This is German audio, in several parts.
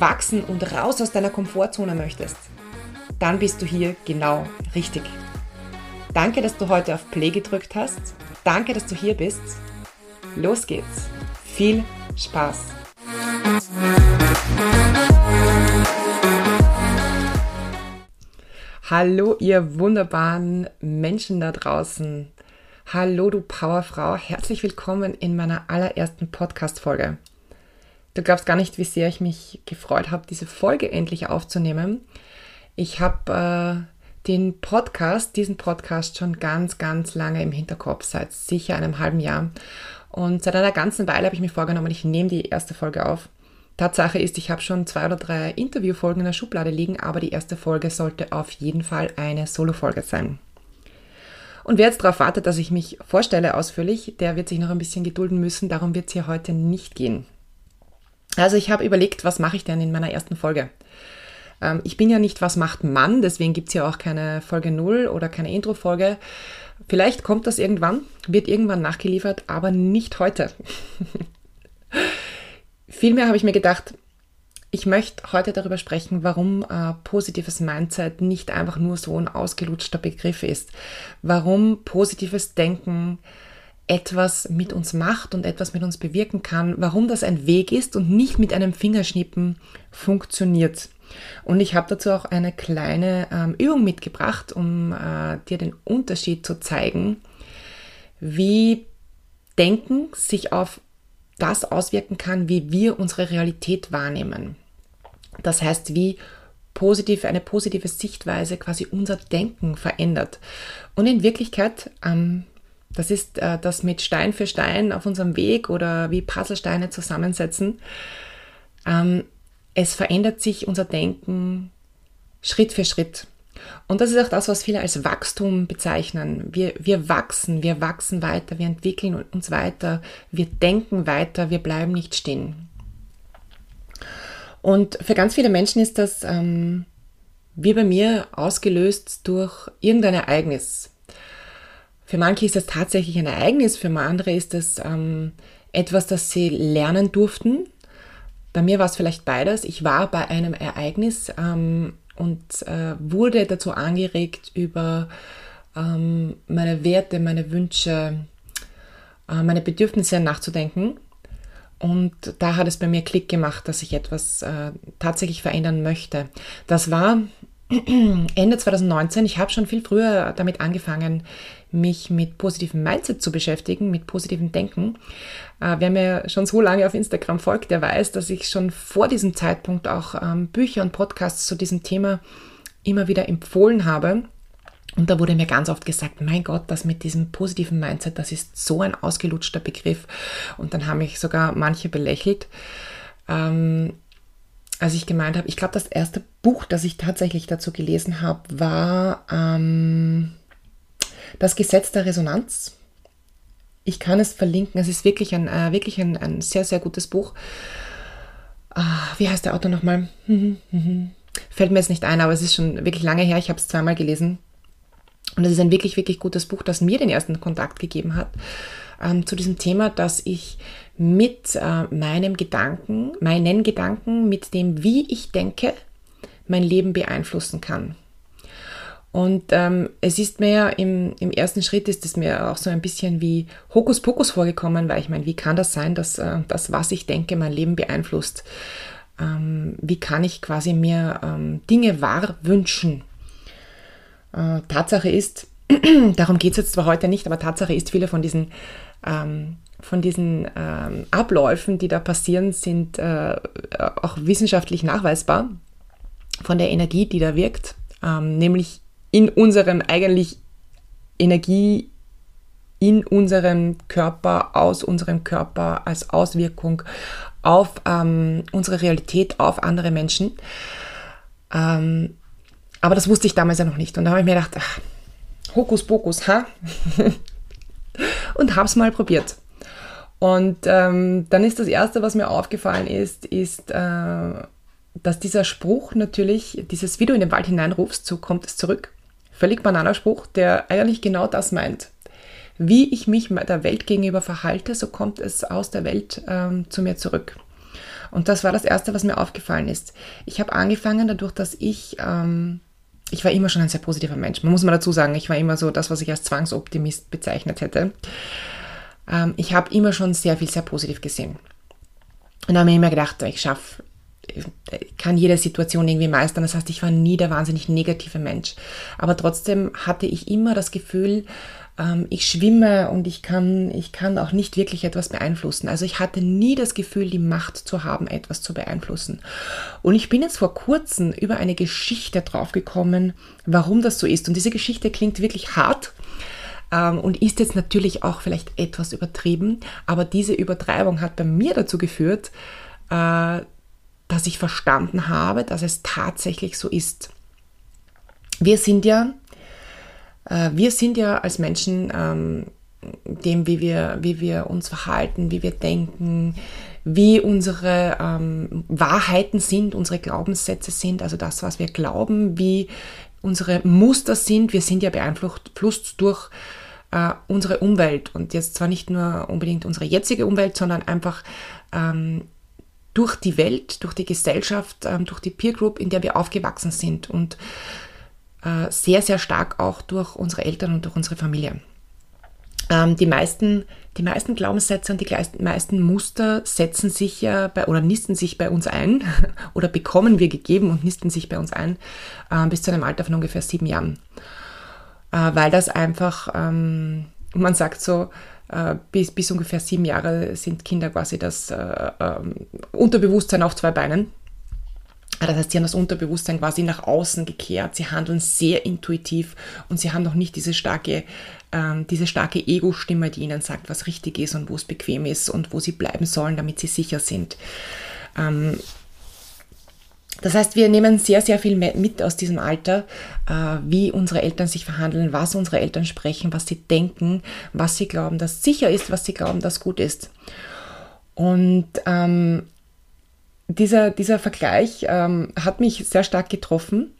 wachsen und raus aus deiner Komfortzone möchtest, dann bist du hier genau richtig. Danke, dass du heute auf Play gedrückt hast. Danke, dass du hier bist. Los geht's. Viel Spaß. Hallo, ihr wunderbaren Menschen da draußen. Hallo, du Powerfrau. Herzlich willkommen in meiner allerersten Podcast-Folge. Du glaubst gar nicht, wie sehr ich mich gefreut habe, diese Folge endlich aufzunehmen. Ich habe äh, den Podcast, diesen Podcast schon ganz, ganz lange im Hinterkopf, seit sicher einem halben Jahr. Und seit einer ganzen Weile habe ich mir vorgenommen, ich nehme die erste Folge auf. Tatsache ist, ich habe schon zwei oder drei Interviewfolgen in der Schublade liegen, aber die erste Folge sollte auf jeden Fall eine Solo-Folge sein. Und wer jetzt darauf wartet, dass ich mich vorstelle ausführlich, der wird sich noch ein bisschen gedulden müssen. Darum wird es hier heute nicht gehen. Also ich habe überlegt, was mache ich denn in meiner ersten Folge? Ähm, ich bin ja nicht, was macht Mann, deswegen gibt es ja auch keine Folge 0 oder keine Intro-Folge. Vielleicht kommt das irgendwann, wird irgendwann nachgeliefert, aber nicht heute. Vielmehr habe ich mir gedacht, ich möchte heute darüber sprechen, warum äh, positives Mindset nicht einfach nur so ein ausgelutschter Begriff ist. Warum positives Denken etwas mit uns macht und etwas mit uns bewirken kann, warum das ein Weg ist und nicht mit einem Fingerschnippen funktioniert. Und ich habe dazu auch eine kleine ähm, Übung mitgebracht, um äh, dir den Unterschied zu zeigen, wie Denken sich auf das auswirken kann, wie wir unsere Realität wahrnehmen. Das heißt, wie positiv, eine positive Sichtweise quasi unser Denken verändert. Und in Wirklichkeit ähm, das ist äh, das mit Stein für Stein auf unserem Weg oder wie Puzzlesteine zusammensetzen. Ähm, es verändert sich unser Denken Schritt für Schritt. Und das ist auch das, was viele als Wachstum bezeichnen. Wir, wir wachsen, wir wachsen weiter, wir entwickeln uns weiter, wir denken weiter, wir bleiben nicht stehen. Und für ganz viele Menschen ist das ähm, wie bei mir ausgelöst durch irgendein Ereignis. Für manche ist das tatsächlich ein Ereignis, für andere ist das ähm, etwas, das sie lernen durften. Bei mir war es vielleicht beides. Ich war bei einem Ereignis ähm, und äh, wurde dazu angeregt, über ähm, meine Werte, meine Wünsche, äh, meine Bedürfnisse nachzudenken. Und da hat es bei mir Klick gemacht, dass ich etwas äh, tatsächlich verändern möchte. Das war Ende 2019. Ich habe schon viel früher damit angefangen, mich mit positivem Mindset zu beschäftigen, mit positivem Denken. Äh, wer mir schon so lange auf Instagram folgt, der weiß, dass ich schon vor diesem Zeitpunkt auch ähm, Bücher und Podcasts zu diesem Thema immer wieder empfohlen habe. Und da wurde mir ganz oft gesagt, mein Gott, das mit diesem positiven Mindset, das ist so ein ausgelutschter Begriff. Und dann haben mich sogar manche belächelt. Ähm, als ich gemeint habe, ich glaube, das erste Buch, das ich tatsächlich dazu gelesen habe, war ähm, Das Gesetz der Resonanz. Ich kann es verlinken. Es ist wirklich ein, äh, wirklich ein, ein sehr, sehr gutes Buch. Ah, wie heißt der Autor nochmal? Fällt mir jetzt nicht ein, aber es ist schon wirklich lange her. Ich habe es zweimal gelesen. Und es ist ein wirklich, wirklich gutes Buch, das mir den ersten Kontakt gegeben hat ähm, zu diesem Thema, dass ich mit äh, meinem Gedanken, meinen Gedanken, mit dem, wie ich denke, mein Leben beeinflussen kann. Und ähm, es ist mir ja im, im ersten Schritt ist es mir auch so ein bisschen wie Hokuspokus vorgekommen, weil ich meine, wie kann das sein, dass äh, das, was ich denke, mein Leben beeinflusst? Ähm, wie kann ich quasi mir ähm, Dinge wahr wünschen? Äh, Tatsache ist, darum geht es jetzt zwar heute nicht, aber Tatsache ist, viele von diesen ähm, von diesen ähm, Abläufen, die da passieren, sind äh, auch wissenschaftlich nachweisbar von der Energie, die da wirkt, ähm, nämlich in unserem eigentlich Energie in unserem Körper, aus unserem Körper als Auswirkung auf ähm, unsere Realität, auf andere Menschen. Ähm, aber das wusste ich damals ja noch nicht. Und da habe ich mir gedacht, ach, Hokuspokus, ha? und habe es mal probiert. Und ähm, dann ist das Erste, was mir aufgefallen ist, ist, äh, dass dieser Spruch natürlich, dieses, wie du in den Wald hineinrufst, so kommt es zurück. Völlig banaler Spruch, der eigentlich genau das meint. Wie ich mich der Welt gegenüber verhalte, so kommt es aus der Welt ähm, zu mir zurück. Und das war das Erste, was mir aufgefallen ist. Ich habe angefangen dadurch, dass ich, ähm, ich war immer schon ein sehr positiver Mensch. Man muss mal dazu sagen, ich war immer so das, was ich als Zwangsoptimist bezeichnet hätte. Ähm, ich habe immer schon sehr viel, sehr positiv gesehen. Und da habe ich immer gedacht, ich schaffe kann jede Situation irgendwie meistern. Das heißt, ich war nie der wahnsinnig negative Mensch. Aber trotzdem hatte ich immer das Gefühl, ähm, ich schwimme und ich kann, ich kann auch nicht wirklich etwas beeinflussen. Also ich hatte nie das Gefühl, die Macht zu haben, etwas zu beeinflussen. Und ich bin jetzt vor kurzem über eine Geschichte draufgekommen, warum das so ist. Und diese Geschichte klingt wirklich hart ähm, und ist jetzt natürlich auch vielleicht etwas übertrieben, aber diese Übertreibung hat bei mir dazu geführt, äh, dass ich verstanden habe, dass es tatsächlich so ist. Wir sind ja äh, wir sind ja als Menschen ähm, dem, wie wir, wie wir uns verhalten, wie wir denken, wie unsere ähm, Wahrheiten sind, unsere Glaubenssätze sind, also das, was wir glauben, wie unsere Muster sind. Wir sind ja beeinflusst durch äh, unsere Umwelt und jetzt zwar nicht nur unbedingt unsere jetzige Umwelt, sondern einfach ähm, durch die Welt, durch die Gesellschaft, ähm, durch die Peer Group, in der wir aufgewachsen sind. Und äh, sehr, sehr stark auch durch unsere Eltern und durch unsere Familie. Ähm, die, meisten, die meisten Glaubenssätze und die meisten Muster setzen sich ja bei oder nisten sich bei uns ein oder bekommen wir gegeben und nisten sich bei uns ein äh, bis zu einem Alter von ungefähr sieben Jahren. Äh, weil das einfach, ähm, man sagt so, bis, bis ungefähr sieben Jahre sind Kinder quasi das äh, ähm, Unterbewusstsein auf zwei Beinen. Das heißt, sie haben das Unterbewusstsein quasi nach außen gekehrt. Sie handeln sehr intuitiv und sie haben noch nicht diese starke, ähm, diese starke Ego-Stimme, die ihnen sagt, was richtig ist und wo es bequem ist und wo sie bleiben sollen, damit sie sicher sind. Ähm, das heißt, wir nehmen sehr, sehr viel mit aus diesem Alter, äh, wie unsere Eltern sich verhandeln, was unsere Eltern sprechen, was sie denken, was sie glauben, dass sicher ist, was sie glauben, dass gut ist. Und ähm, dieser, dieser Vergleich ähm, hat mich sehr stark getroffen.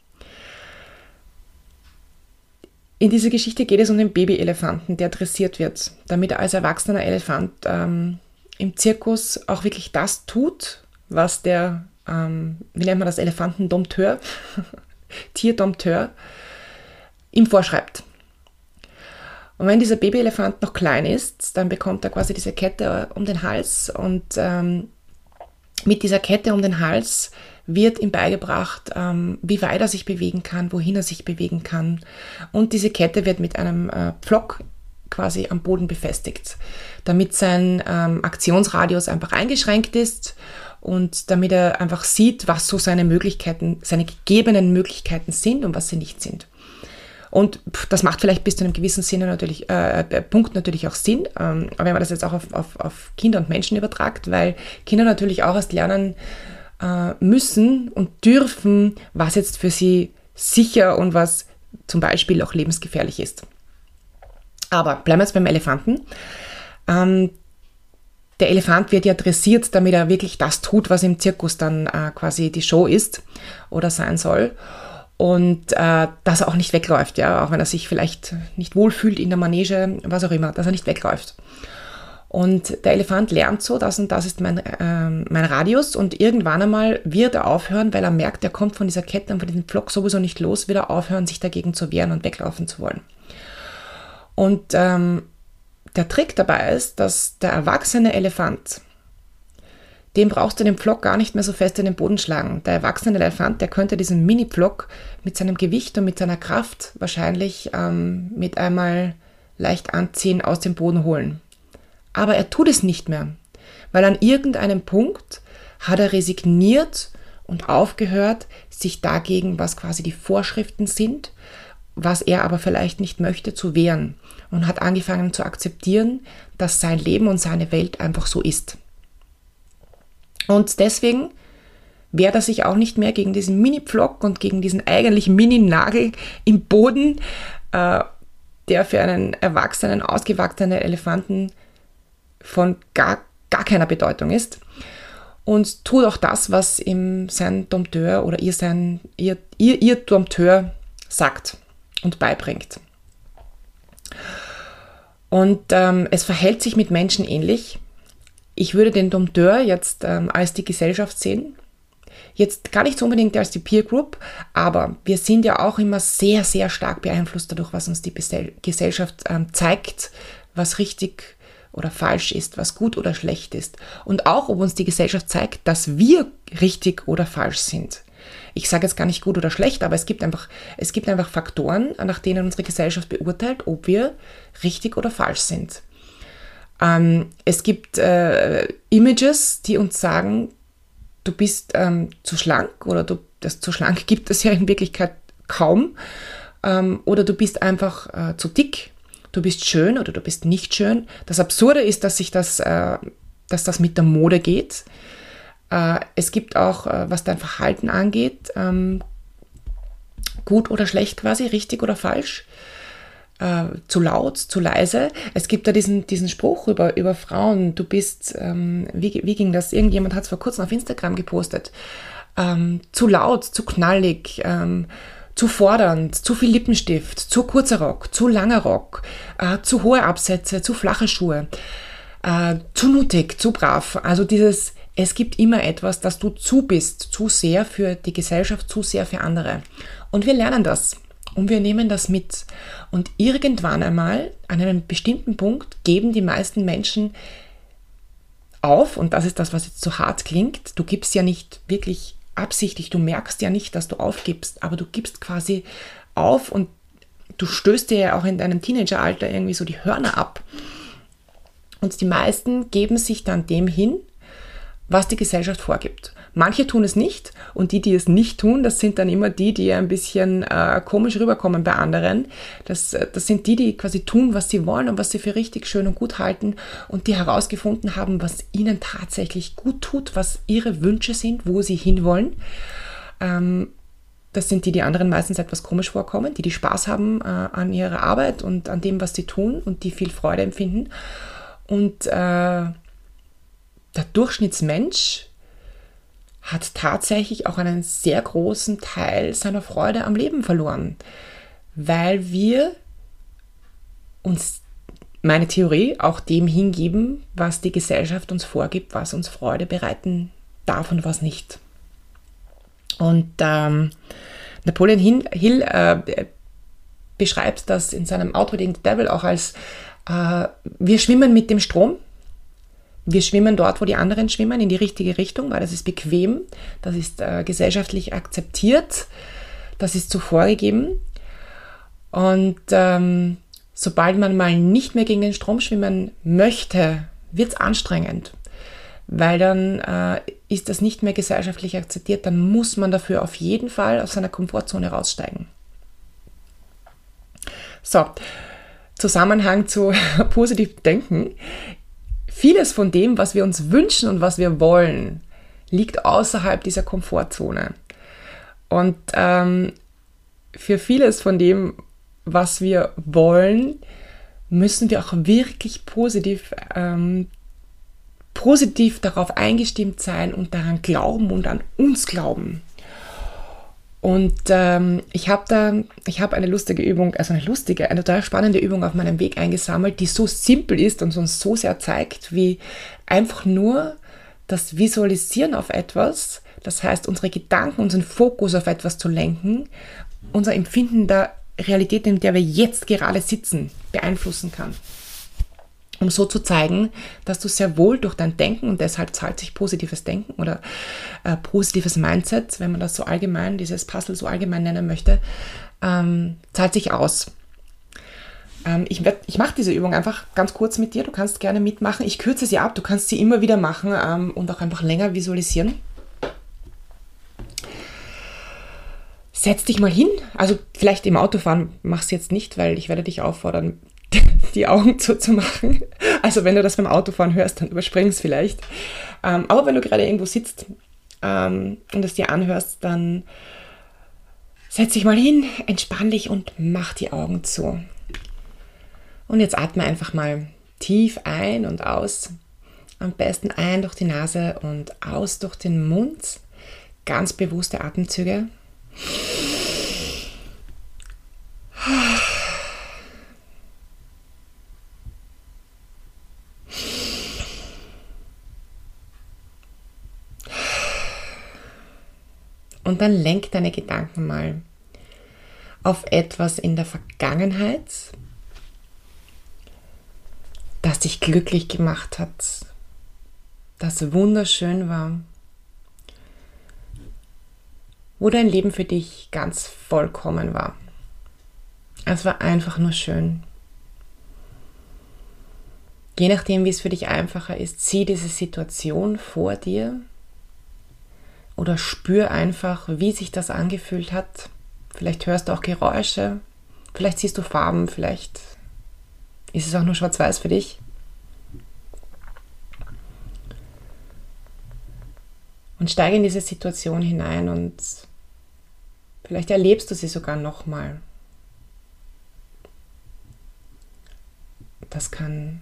In dieser Geschichte geht es um den Babyelefanten, der dressiert wird, damit er als erwachsener Elefant ähm, im Zirkus auch wirklich das tut, was der, ähm, wie nennt man das, Elefantendompteur, Tierdompteur, ihm vorschreibt. Und wenn dieser Babyelefant noch klein ist, dann bekommt er quasi diese Kette um den Hals und ähm, mit dieser Kette um den Hals wird ihm beigebracht, ähm, wie weit er sich bewegen kann, wohin er sich bewegen kann. Und diese Kette wird mit einem äh, Pflock quasi am Boden befestigt, damit sein ähm, Aktionsradius einfach eingeschränkt ist und damit er einfach sieht, was so seine Möglichkeiten, seine gegebenen Möglichkeiten sind und was sie nicht sind. Und das macht vielleicht bis zu einem gewissen Sinne natürlich, äh, äh, Punkt natürlich auch Sinn, ähm, wenn man das jetzt auch auf, auf, auf Kinder und Menschen übertragt, weil Kinder natürlich auch erst lernen äh, müssen und dürfen, was jetzt für sie sicher und was zum Beispiel auch lebensgefährlich ist. Aber bleiben wir jetzt beim Elefanten. Ähm, der Elefant wird ja dressiert, damit er wirklich das tut, was im Zirkus dann äh, quasi die Show ist oder sein soll und äh, dass er auch nicht wegläuft, ja, auch wenn er sich vielleicht nicht wohlfühlt in der Manege, was auch immer, dass er nicht wegläuft. Und der Elefant lernt so, das und das ist mein, äh, mein Radius und irgendwann einmal wird er aufhören, weil er merkt, er kommt von dieser Kette und von diesem Pflock sowieso nicht los, wird er aufhören, sich dagegen zu wehren und weglaufen zu wollen. Und ähm, der Trick dabei ist, dass der erwachsene Elefant dem brauchst du den Pflock gar nicht mehr so fest in den Boden schlagen. Der erwachsene Elefant, der könnte diesen Mini-Pflock mit seinem Gewicht und mit seiner Kraft wahrscheinlich ähm, mit einmal leicht anziehen aus dem Boden holen. Aber er tut es nicht mehr, weil an irgendeinem Punkt hat er resigniert und aufgehört, sich dagegen, was quasi die Vorschriften sind, was er aber vielleicht nicht möchte, zu wehren und hat angefangen zu akzeptieren, dass sein Leben und seine Welt einfach so ist. Und deswegen wehrt er sich auch nicht mehr gegen diesen Mini-Pflock und gegen diesen eigentlich Mini-Nagel im Boden, äh, der für einen erwachsenen, ausgewachsenen Elefanten von gar, gar keiner Bedeutung ist. Und tut auch das, was ihm sein Dompteur oder ihr, sein, ihr, ihr, ihr Dompteur sagt und beibringt. Und ähm, es verhält sich mit Menschen ähnlich. Ich würde den Dompteur jetzt ähm, als die Gesellschaft sehen Jetzt gar nicht so unbedingt als die Peer Group, aber wir sind ja auch immer sehr, sehr stark beeinflusst dadurch, was uns die Gesellschaft ähm, zeigt, was richtig oder falsch ist, was gut oder schlecht ist. Und auch, ob uns die Gesellschaft zeigt, dass wir richtig oder falsch sind. Ich sage jetzt gar nicht gut oder schlecht, aber es gibt einfach, es gibt einfach Faktoren, nach denen unsere Gesellschaft beurteilt, ob wir richtig oder falsch sind. Ähm, es gibt äh, Images, die uns sagen, du bist ähm, zu schlank oder du, das zu schlank gibt es ja in Wirklichkeit kaum. Ähm, oder du bist einfach äh, zu dick, du bist schön oder du bist nicht schön. Das Absurde ist, dass sich das, äh, dass das mit der Mode geht. Äh, es gibt auch, äh, was dein Verhalten angeht, ähm, gut oder schlecht quasi, richtig oder falsch äh, zu laut, zu leise. Es gibt da diesen, diesen Spruch über, über Frauen, du bist, ähm, wie, wie ging das? Irgendjemand hat es vor kurzem auf Instagram gepostet. Ähm, zu laut, zu knallig, zu fordernd, zu viel Lippenstift, zu kurzer Rock, zu langer Rock, zu hohe Absätze, zu flache Schuhe, zu nuttig, zu brav. Also dieses, es gibt immer etwas, dass du zu bist, zu sehr für die Gesellschaft, zu sehr für andere. Und wir lernen das. Und wir nehmen das mit. Und irgendwann einmal, an einem bestimmten Punkt, geben die meisten Menschen auf, und das ist das, was jetzt so hart klingt, du gibst ja nicht wirklich absichtlich, du merkst ja nicht, dass du aufgibst, aber du gibst quasi auf und du stößt dir ja auch in deinem Teenageralter irgendwie so die Hörner ab. Und die meisten geben sich dann dem hin, was die Gesellschaft vorgibt. Manche tun es nicht und die, die es nicht tun, das sind dann immer die, die ein bisschen äh, komisch rüberkommen bei anderen. Das, äh, das sind die, die quasi tun, was sie wollen und was sie für richtig schön und gut halten und die herausgefunden haben, was ihnen tatsächlich gut tut, was ihre Wünsche sind, wo sie hinwollen. Ähm, das sind die, die anderen meistens etwas komisch vorkommen, die die Spaß haben äh, an ihrer Arbeit und an dem, was sie tun und die viel Freude empfinden. Und äh, der Durchschnittsmensch hat tatsächlich auch einen sehr großen Teil seiner Freude am Leben verloren, weil wir uns, meine Theorie, auch dem hingeben, was die Gesellschaft uns vorgibt, was uns Freude bereiten darf und was nicht. Und ähm, Napoleon Hill äh, beschreibt das in seinem Outwitting the Devil auch als äh, wir schwimmen mit dem Strom, wir schwimmen dort, wo die anderen schwimmen, in die richtige Richtung, weil das ist bequem, das ist äh, gesellschaftlich akzeptiert, das ist so vorgegeben. Und ähm, sobald man mal nicht mehr gegen den Strom schwimmen möchte, wird es anstrengend, weil dann äh, ist das nicht mehr gesellschaftlich akzeptiert, dann muss man dafür auf jeden Fall aus seiner Komfortzone raussteigen. So, Zusammenhang zu positiv denken vieles von dem, was wir uns wünschen und was wir wollen, liegt außerhalb dieser Komfortzone. Und ähm, für vieles von dem, was wir wollen, müssen wir auch wirklich positiv, ähm, positiv darauf eingestimmt sein und daran glauben und an uns glauben. Und ähm, ich habe da, ich habe eine lustige Übung, also eine lustige, eine total spannende Übung auf meinem Weg eingesammelt, die so simpel ist und uns so sehr zeigt, wie einfach nur das Visualisieren auf etwas, das heißt unsere Gedanken, unseren Fokus auf etwas zu lenken, unser Empfinden der Realität, in der wir jetzt gerade sitzen, beeinflussen kann um so zu zeigen, dass du sehr wohl durch dein Denken und deshalb zahlt sich positives Denken oder äh, positives Mindset, wenn man das so allgemein, dieses Puzzle so allgemein nennen möchte, ähm, zahlt sich aus. Ähm, ich ich mache diese Übung einfach ganz kurz mit dir. Du kannst gerne mitmachen. Ich kürze sie ab. Du kannst sie immer wieder machen ähm, und auch einfach länger visualisieren. Setz dich mal hin. Also vielleicht im Autofahren mach's jetzt nicht, weil ich werde dich auffordern, die Augen zuzumachen. Also wenn du das beim Autofahren hörst, dann überspring es vielleicht. Ähm, aber wenn du gerade irgendwo sitzt ähm, und es dir anhörst, dann setz dich mal hin, entspann dich und mach die Augen zu. Und jetzt atme einfach mal tief ein und aus. Am besten ein durch die Nase und aus durch den Mund. Ganz bewusste Atemzüge. Und dann lenk deine Gedanken mal auf etwas in der Vergangenheit, das dich glücklich gemacht hat, das wunderschön war, wo dein Leben für dich ganz vollkommen war. Es war einfach nur schön. Je nachdem, wie es für dich einfacher ist, sieh diese Situation vor dir oder spür einfach, wie sich das angefühlt hat. Vielleicht hörst du auch Geräusche, vielleicht siehst du Farben, vielleicht ist es auch nur schwarz-weiß für dich. Und steige in diese Situation hinein und vielleicht erlebst du sie sogar nochmal. Das kann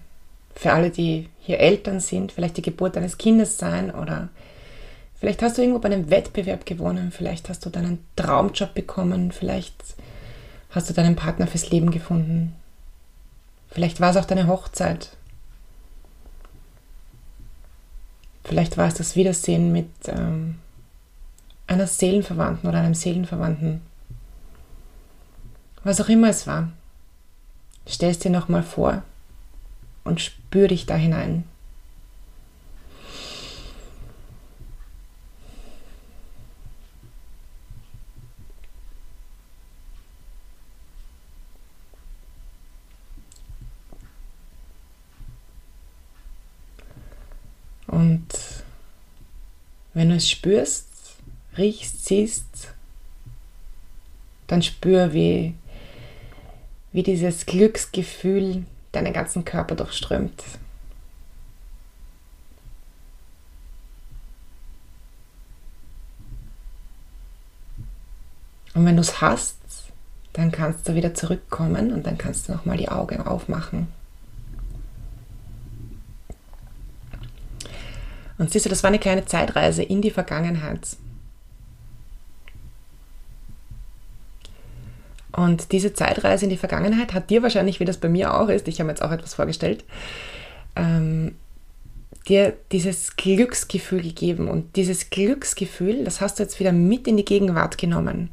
für alle, die hier Eltern sind, vielleicht die Geburt eines Kindes sein oder vielleicht hast du irgendwo bei einem Wettbewerb gewonnen, vielleicht hast du deinen Traumjob bekommen, vielleicht hast du deinen Partner fürs Leben gefunden, vielleicht war es auch deine Hochzeit, vielleicht war es das Wiedersehen mit ähm, einer Seelenverwandten oder einem Seelenverwandten. Was auch immer es war, stell es dir nochmal vor und spür dich da hinein. Und wenn du es spürst, riechst, siehst, dann spür, wie, wie dieses Glücksgefühl deinen ganzen Körper durchströmt. Und wenn du es hast, dann kannst du wieder zurückkommen und dann kannst du nochmal die Augen aufmachen. Und siehst du, das war eine kleine Zeitreise in die Vergangenheit. Und diese Zeitreise in die Vergangenheit hat dir wahrscheinlich, wie das bei mir auch ist, ich habe mir jetzt auch etwas vorgestellt, ähm, dir dieses Glücksgefühl gegeben. Und dieses Glücksgefühl, das hast du jetzt wieder mit in die Gegenwart genommen.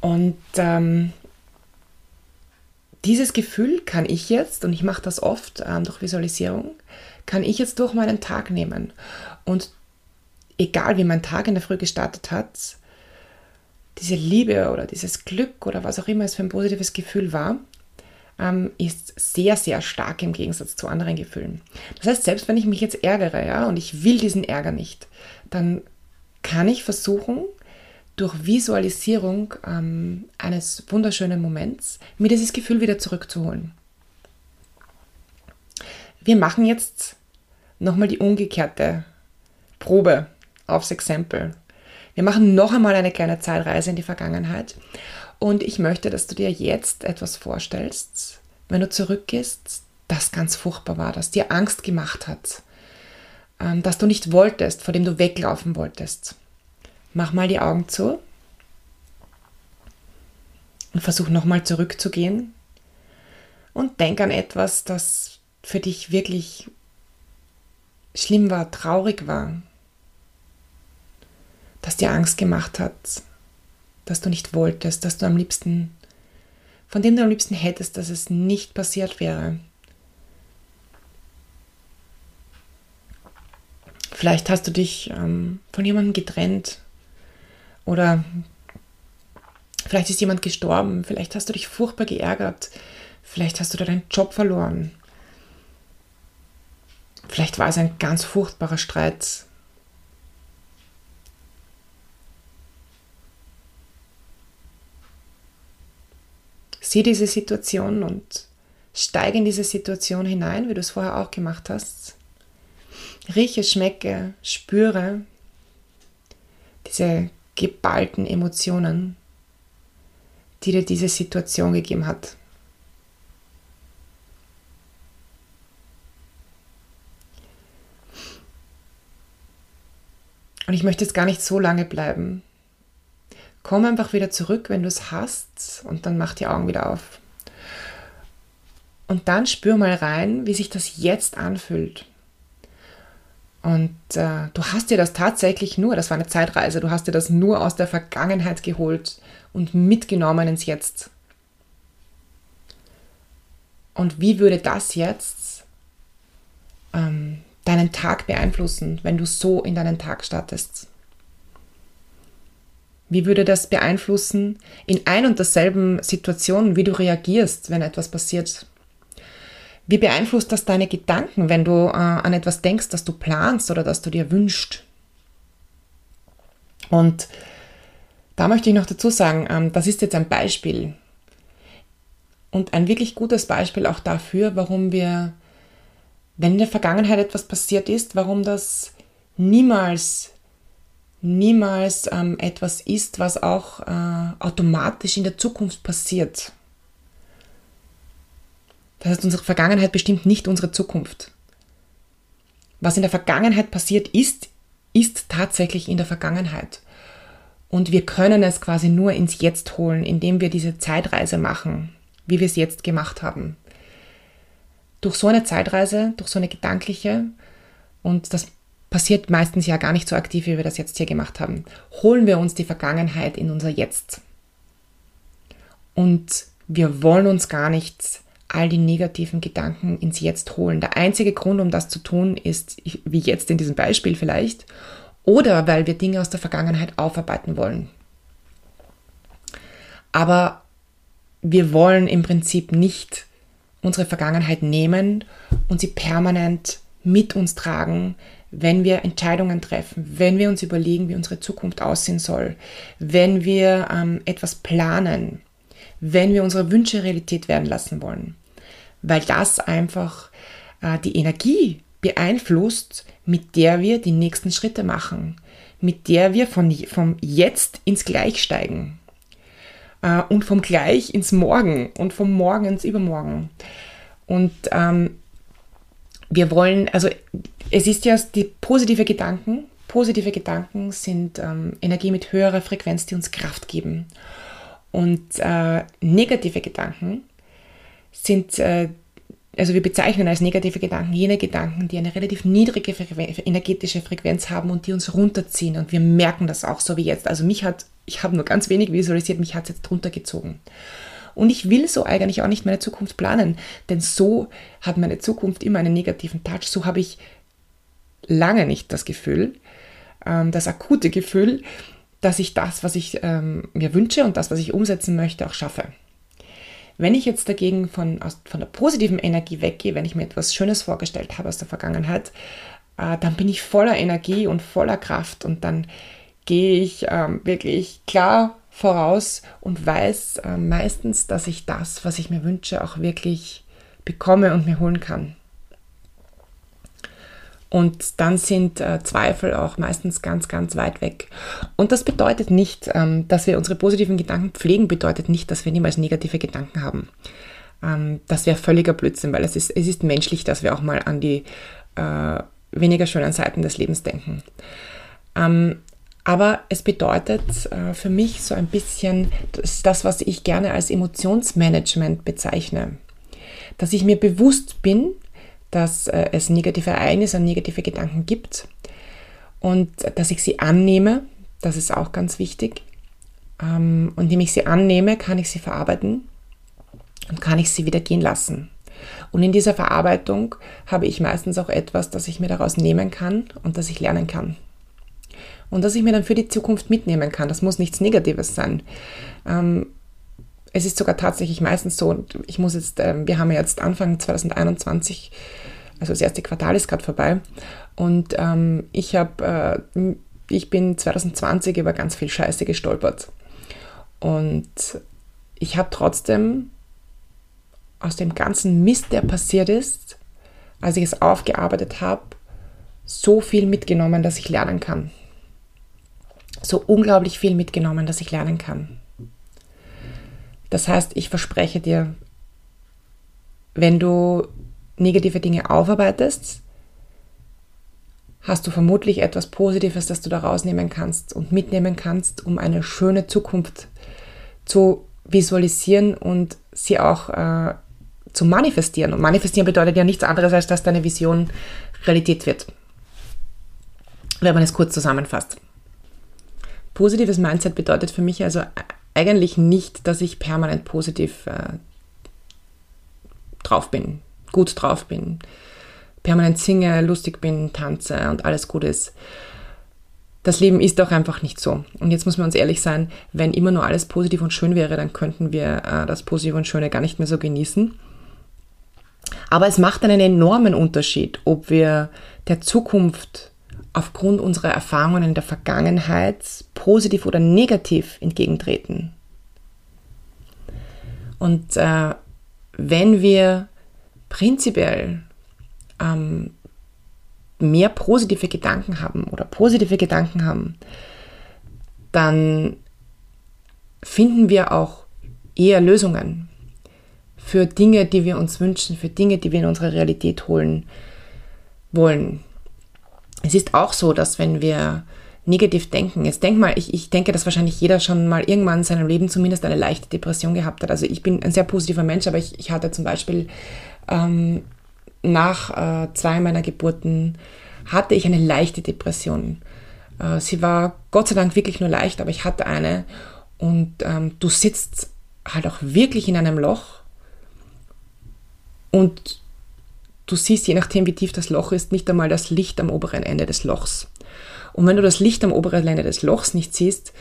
Und ähm, dieses Gefühl kann ich jetzt, und ich mache das oft ähm, durch Visualisierung, kann ich jetzt durch meinen Tag nehmen. Und egal wie mein Tag in der Früh gestartet hat, diese Liebe oder dieses Glück oder was auch immer es für ein positives Gefühl war, ähm, ist sehr, sehr stark im Gegensatz zu anderen Gefühlen. Das heißt, selbst wenn ich mich jetzt ärgere, ja, und ich will diesen Ärger nicht, dann kann ich versuchen, durch Visualisierung ähm, eines wunderschönen Moments mir dieses Gefühl wieder zurückzuholen. Wir machen jetzt nochmal die umgekehrte Probe aufs Exempel. Wir machen noch einmal eine kleine Zeitreise in die Vergangenheit und ich möchte, dass du dir jetzt etwas vorstellst, wenn du zurückgehst, das ganz furchtbar war, das dir Angst gemacht hat, ähm, dass du nicht wolltest, vor dem du weglaufen wolltest. Mach mal die Augen zu und versuch nochmal zurückzugehen und denk an etwas, das für dich wirklich schlimm war, traurig war, das dir Angst gemacht hat, dass du nicht wolltest, dass du am liebsten, von dem du am liebsten hättest, dass es nicht passiert wäre. Vielleicht hast du dich ähm, von jemandem getrennt oder vielleicht ist jemand gestorben, vielleicht hast du dich furchtbar geärgert, vielleicht hast du deinen Job verloren, vielleicht war es ein ganz furchtbarer Streit Sieh diese Situation und steige in diese Situation hinein, wie du es vorher auch gemacht hast. rieche, schmecke, spüre diese geballten Emotionen, die dir diese Situation gegeben hat. Und ich möchte jetzt gar nicht so lange bleiben. Komm einfach wieder zurück, wenn du es hast, und dann mach die Augen wieder auf. Und dann spür mal rein, wie sich das jetzt anfühlt. Und äh, du hast dir das tatsächlich nur, das war eine Zeitreise, du hast dir das nur aus der Vergangenheit geholt und mitgenommen ins Jetzt. Und wie würde das jetzt ähm, deinen Tag beeinflussen, wenn du so in deinen Tag startest? Wie würde das beeinflussen in ein und derselben Situation, wie du reagierst, wenn etwas passiert? Wie beeinflusst das deine Gedanken, wenn du äh, an etwas denkst, das du planst oder das du dir wünschst? Und da möchte ich noch dazu sagen, ähm, das ist jetzt ein Beispiel und ein wirklich gutes Beispiel auch dafür, warum wir, wenn in der Vergangenheit etwas passiert ist, warum das niemals, niemals ähm, etwas ist, was auch äh, automatisch in der Zukunft passiert. Das heißt, unsere Vergangenheit bestimmt nicht unsere Zukunft. Was in der Vergangenheit passiert ist, ist tatsächlich in der Vergangenheit. Und wir können es quasi nur ins Jetzt holen, indem wir diese Zeitreise machen, wie wir es jetzt gemacht haben. Durch so eine Zeitreise, durch so eine gedankliche, und das passiert meistens ja gar nicht so aktiv, wie wir das jetzt hier gemacht haben, holen wir uns die Vergangenheit in unser Jetzt. Und wir wollen uns gar nichts all die negativen Gedanken ins Jetzt holen. Der einzige Grund, um das zu tun, ist, wie jetzt in diesem Beispiel vielleicht, oder weil wir Dinge aus der Vergangenheit aufarbeiten wollen. Aber wir wollen im Prinzip nicht unsere Vergangenheit nehmen und sie permanent mit uns tragen, wenn wir Entscheidungen treffen, wenn wir uns überlegen, wie unsere Zukunft aussehen soll, wenn wir ähm, etwas planen, wenn wir unsere Wünsche Realität werden lassen wollen. Weil das einfach äh, die Energie beeinflusst, mit der wir die nächsten Schritte machen, mit der wir von, vom Jetzt ins Gleich steigen äh, und vom Gleich ins Morgen und vom Morgen ins Übermorgen. Und ähm, wir wollen, also es ist ja die positive Gedanken, positive Gedanken sind ähm, Energie mit höherer Frequenz, die uns Kraft geben. Und äh, negative Gedanken sind, äh, also wir bezeichnen als negative Gedanken jene Gedanken, die eine relativ niedrige energetische Frequenz haben und die uns runterziehen. Und wir merken das auch so wie jetzt. Also mich hat, ich habe nur ganz wenig visualisiert, mich hat es jetzt runtergezogen. Und ich will so eigentlich auch nicht meine Zukunft planen, denn so hat meine Zukunft immer einen negativen Touch. So habe ich lange nicht das Gefühl, ähm, das akute Gefühl, dass ich das, was ich ähm, mir wünsche und das, was ich umsetzen möchte, auch schaffe. Wenn ich jetzt dagegen von, aus, von der positiven Energie weggehe, wenn ich mir etwas Schönes vorgestellt habe aus der Vergangenheit, äh, dann bin ich voller Energie und voller Kraft und dann gehe ich ähm, wirklich klar voraus und weiß äh, meistens, dass ich das, was ich mir wünsche, auch wirklich bekomme und mir holen kann. Und dann sind äh, Zweifel auch meistens ganz, ganz weit weg. Und das bedeutet nicht, ähm, dass wir unsere positiven Gedanken pflegen, bedeutet nicht, dass wir niemals negative Gedanken haben. Ähm, das wäre völliger Blödsinn, weil es ist, es ist menschlich, dass wir auch mal an die äh, weniger schönen Seiten des Lebens denken. Ähm, aber es bedeutet äh, für mich so ein bisschen das, das, was ich gerne als Emotionsmanagement bezeichne. Dass ich mir bewusst bin, dass äh, es negative Ereignisse und negative Gedanken gibt und dass ich sie annehme, das ist auch ganz wichtig. Ähm, und indem ich sie annehme, kann ich sie verarbeiten und kann ich sie wieder gehen lassen. Und in dieser Verarbeitung habe ich meistens auch etwas, das ich mir daraus nehmen kann und das ich lernen kann. Und das ich mir dann für die Zukunft mitnehmen kann. Das muss nichts Negatives sein. Ähm, es ist sogar tatsächlich meistens so, ich muss jetzt, äh, wir haben ja jetzt Anfang 2021, also das erste Quartal ist gerade vorbei und ähm, ich habe, äh, ich bin 2020 über ganz viel Scheiße gestolpert und ich habe trotzdem aus dem ganzen Mist, der passiert ist, als ich es aufgearbeitet habe, so viel mitgenommen, dass ich lernen kann. So unglaublich viel mitgenommen, dass ich lernen kann. Das heißt, ich verspreche dir, wenn du negative Dinge aufarbeitest, hast du vermutlich etwas Positives, das du da rausnehmen kannst und mitnehmen kannst, um eine schöne Zukunft zu visualisieren und sie auch äh, zu manifestieren. Und manifestieren bedeutet ja nichts anderes, als dass deine Vision Realität wird. Wenn man es kurz zusammenfasst. Positives Mindset bedeutet für mich also eigentlich nicht, dass ich permanent positiv äh, drauf bin, gut drauf bin, permanent singe, lustig bin, tanze und alles gut ist. Das Leben ist auch einfach nicht so. Und jetzt muss man uns ehrlich sein, wenn immer nur alles positiv und schön wäre, dann könnten wir äh, das Positive und Schöne gar nicht mehr so genießen. Aber es macht einen enormen Unterschied, ob wir der Zukunft aufgrund unserer Erfahrungen in der Vergangenheit positiv oder negativ entgegentreten. Und äh, wenn wir prinzipiell ähm, mehr positive Gedanken haben oder positive Gedanken haben, dann finden wir auch eher Lösungen für Dinge, die wir uns wünschen, für Dinge, die wir in unsere Realität holen wollen. Es ist auch so, dass wenn wir negativ denken, jetzt denk mal, ich, ich denke, dass wahrscheinlich jeder schon mal irgendwann in seinem Leben zumindest eine leichte Depression gehabt hat. Also ich bin ein sehr positiver Mensch, aber ich, ich hatte zum Beispiel ähm, nach äh, zwei meiner Geburten hatte ich eine leichte Depression. Äh, sie war Gott sei Dank wirklich nur leicht, aber ich hatte eine. Und ähm, du sitzt halt auch wirklich in einem Loch und du siehst, je nachdem wie tief das Loch ist, nicht einmal das Licht am oberen Ende des Lochs. Und wenn du das Licht am oberen Ende des Lochs nicht siehst,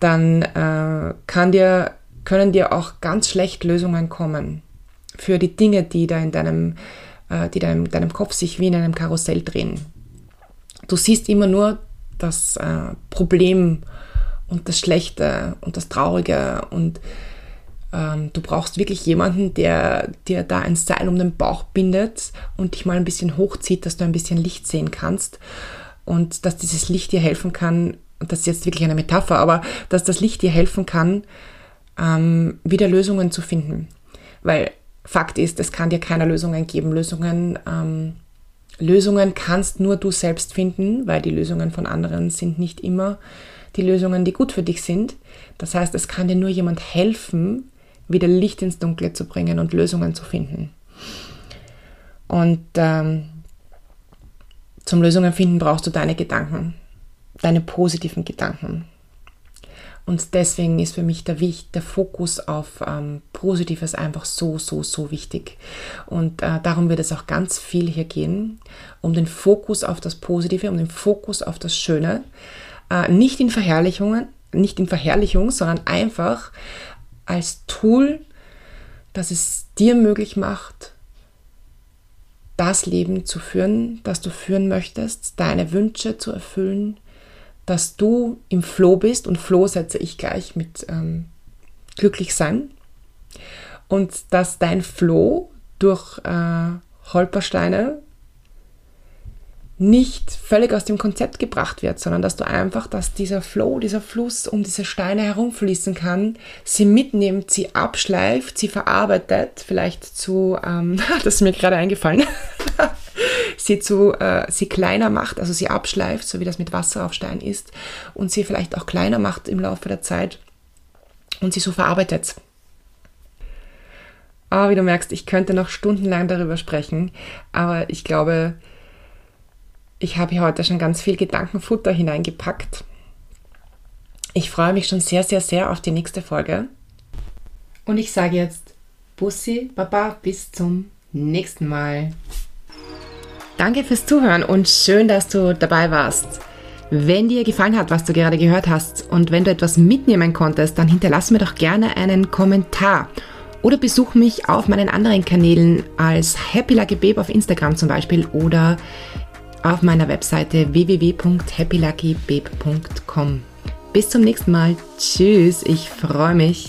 dann äh, kann dir, können dir auch ganz schlecht Lösungen kommen für die Dinge, die da in deinem, äh, die da in deinem Kopf sich wie in einem Karussell drehen. Du siehst immer nur das äh, Problem und das Schlechte und das Traurige und ähm, du brauchst wirklich jemanden, der dir da ein Seil um den Bauch bindet und dich mal ein bisschen hochzieht, dass du ein bisschen Licht sehen kannst und dass dieses Licht dir helfen kann, und das ist jetzt wirklich eine Metapher, aber dass das Licht dir helfen kann, ähm, wieder Lösungen zu finden. Weil Fakt ist, es kann dir keine Lösungen geben. Lösungen, ähm, Lösungen kannst nur du selbst finden, weil die Lösungen von anderen sind nicht immer die Lösungen, die gut für dich sind. Das heißt, es kann dir nur jemand helfen, wieder Licht ins Dunkle zu bringen und Lösungen zu finden. Und ähm, zum Lösungen finden brauchst du deine Gedanken, deine positiven Gedanken. Und deswegen ist für mich der, der Fokus auf ähm, Positives einfach so, so, so wichtig. Und äh, darum wird es auch ganz viel hier gehen, um den Fokus auf das Positive, um den Fokus auf das Schöne. Äh, nicht in Verherrlichungen, nicht in Verherrlichung, sondern einfach als Tool, das es dir möglich macht, das Leben zu führen, das du führen möchtest, deine Wünsche zu erfüllen, dass du im Flow bist. Und Flow setze ich gleich mit ähm, glücklich sein. Und dass dein Flow durch äh, Holpersteine nicht völlig aus dem Konzept gebracht wird, sondern dass du einfach, dass dieser Flow, dieser Fluss um diese Steine herumfließen kann, sie mitnimmt, sie abschleift, sie verarbeitet, vielleicht zu, ähm, das ist mir gerade eingefallen, sie zu, äh, sie kleiner macht, also sie abschleift, so wie das mit Wasser auf Stein ist, und sie vielleicht auch kleiner macht im Laufe der Zeit und sie so verarbeitet. Aber wie du merkst, ich könnte noch stundenlang darüber sprechen, aber ich glaube, ich habe hier heute schon ganz viel Gedankenfutter hineingepackt. Ich freue mich schon sehr, sehr, sehr auf die nächste Folge. Und ich sage jetzt Bussi, Baba, bis zum nächsten Mal. Danke fürs Zuhören und schön, dass du dabei warst. Wenn dir gefallen hat, was du gerade gehört hast und wenn du etwas mitnehmen konntest, dann hinterlass mir doch gerne einen Kommentar oder besuch mich auf meinen anderen Kanälen als Happy Lucky Babe auf Instagram zum Beispiel oder auf meiner Webseite www.happyluckybabe.com. Bis zum nächsten Mal. Tschüss, ich freue mich.